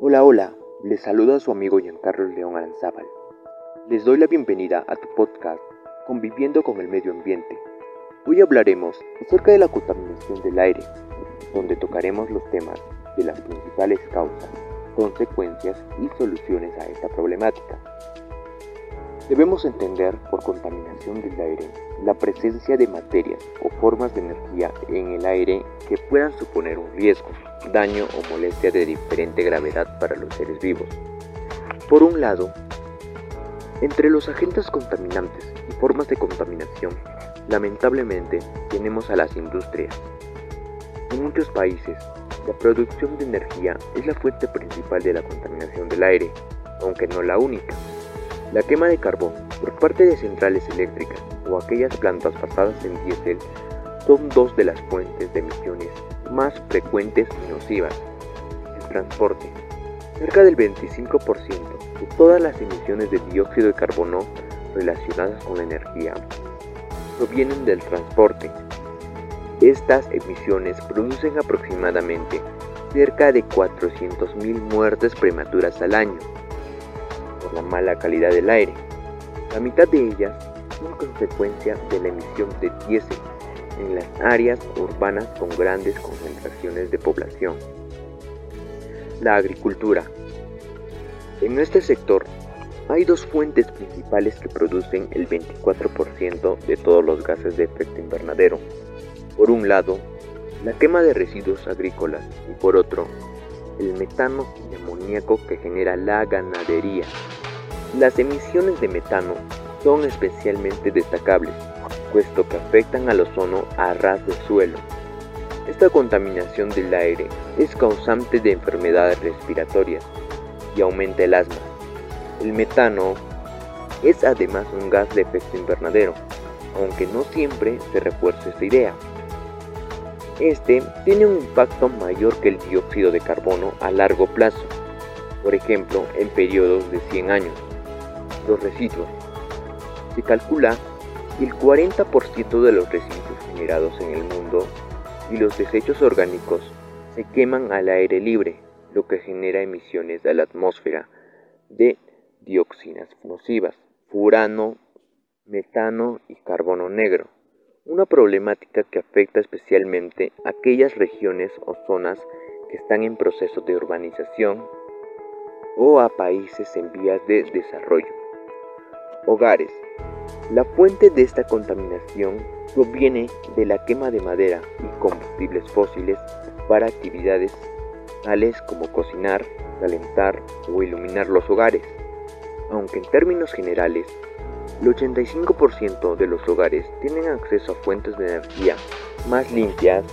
Hola, hola, les saluda su amigo Giancarlo León Aranzábal. Les doy la bienvenida a tu podcast Conviviendo con el Medio Ambiente. Hoy hablaremos acerca de la contaminación del aire, donde tocaremos los temas de las principales causas, consecuencias y soluciones a esta problemática. Debemos entender por contaminación del aire la presencia de materias o formas de energía en el aire que puedan suponer un riesgo, daño o molestia de diferente gravedad para los seres vivos. Por un lado, entre los agentes contaminantes y formas de contaminación, lamentablemente tenemos a las industrias. En muchos países, la producción de energía es la fuente principal de la contaminación del aire, aunque no la única. La quema de carbón por parte de centrales eléctricas o aquellas plantas basadas en diésel son dos de las fuentes de emisiones más frecuentes y nocivas. El transporte. Cerca del 25% de todas las emisiones de dióxido de carbono relacionadas con la energía provienen del transporte. Estas emisiones producen aproximadamente cerca de 400.000 muertes prematuras al año la mala calidad del aire. La mitad de ellas son consecuencia de la emisión de diésel en las áreas urbanas con grandes concentraciones de población. La agricultura. En este sector hay dos fuentes principales que producen el 24% de todos los gases de efecto invernadero. Por un lado, la quema de residuos agrícolas y por otro, el metano y amoníaco que genera la ganadería. Las emisiones de metano son especialmente destacables, puesto que afectan al ozono a ras de suelo. Esta contaminación del aire es causante de enfermedades respiratorias y aumenta el asma. El metano es además un gas de efecto invernadero, aunque no siempre se refuerza esta idea. Este tiene un impacto mayor que el dióxido de carbono a largo plazo, por ejemplo en periodos de 100 años los residuos. Se calcula que el 40% de los residuos generados en el mundo y los desechos orgánicos se queman al aire libre, lo que genera emisiones a la atmósfera de dioxinas nocivas, furano, metano y carbono negro, una problemática que afecta especialmente a aquellas regiones o zonas que están en proceso de urbanización o a países en vías de desarrollo. Hogares. La fuente de esta contaminación proviene de la quema de madera y combustibles fósiles para actividades tales como cocinar, calentar o iluminar los hogares. Aunque en términos generales, el 85% de los hogares tienen acceso a fuentes de energía más limpias,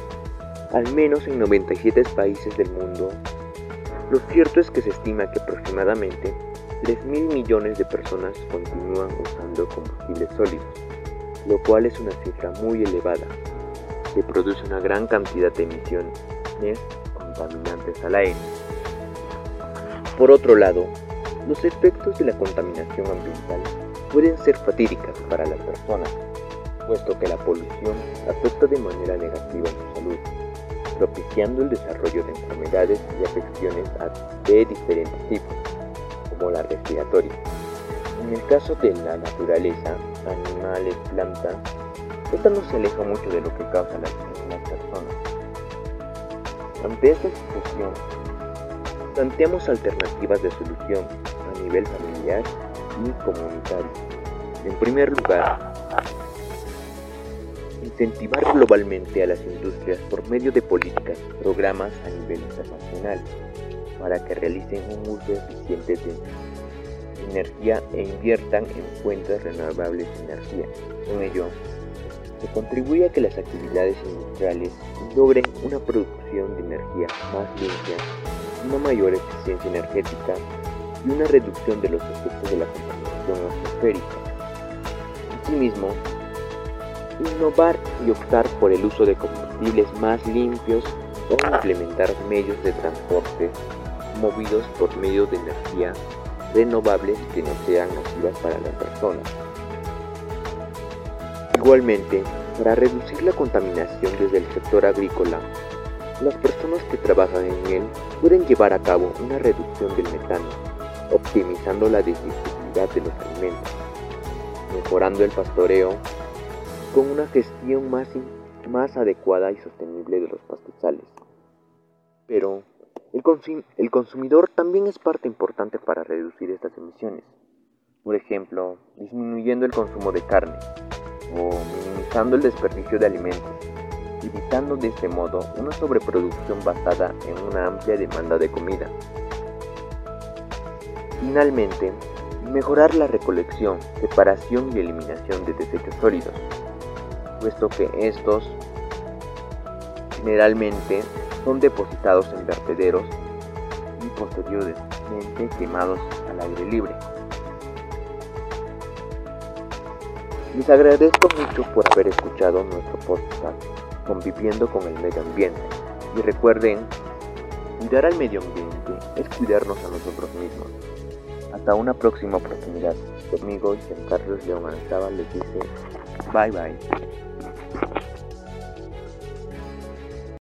al menos en 97 países del mundo, lo cierto es que se estima que aproximadamente 3 mil millones de personas continúan usando combustibles sólidos, lo cual es una cifra muy elevada, que produce una gran cantidad de emisiones contaminantes al aire. Por otro lado, los efectos de la contaminación ambiental pueden ser fatídicas para las personas, puesto que la polución afecta de manera negativa a su salud, propiciando el desarrollo de enfermedades y afecciones de diferentes tipos la respiratoria. En el caso de la naturaleza, animales, plantas, esta no se aleja mucho de lo que causa la en las personas. Ante esta situación, planteamos alternativas de solución a nivel familiar y comunitario. En primer lugar, incentivar globalmente a las industrias por medio de políticas, programas a nivel internacional para que realicen un uso eficiente de energía e inviertan en fuentes renovables de energía. Con ello, se contribuye a que las actividades industriales logren una producción de energía más limpia, una mayor eficiencia energética y una reducción de los efectos de la contaminación atmosférica. Asimismo, innovar y optar por el uso de combustibles más limpios o implementar medios de transporte movidos por medio de energía renovables que no sean nocivas para las personas. Igualmente, para reducir la contaminación desde el sector agrícola, las personas que trabajan en él pueden llevar a cabo una reducción del metano, optimizando la digestibilidad de los alimentos, mejorando el pastoreo con una gestión más, más adecuada y sostenible de los pastizales. Pero el, consumidor también es parte importante para reducir estas emisiones. Por ejemplo, disminuyendo el consumo de carne o minimizando el desperdicio de alimentos, evitando de este modo una sobreproducción basada en una amplia demanda de comida. Finalmente, mejorar la recolección, separación y eliminación de desechos sólidos, puesto que estos generalmente son depositados en vertederos y posteriormente quemados al aire libre. Les agradezco mucho por haber escuchado nuestro podcast Conviviendo con el Medio Ambiente y recuerden, cuidar al medio ambiente es cuidarnos a nosotros mismos. Hasta una próxima oportunidad. Su amigo Carlos León Anzaba les dice bye bye.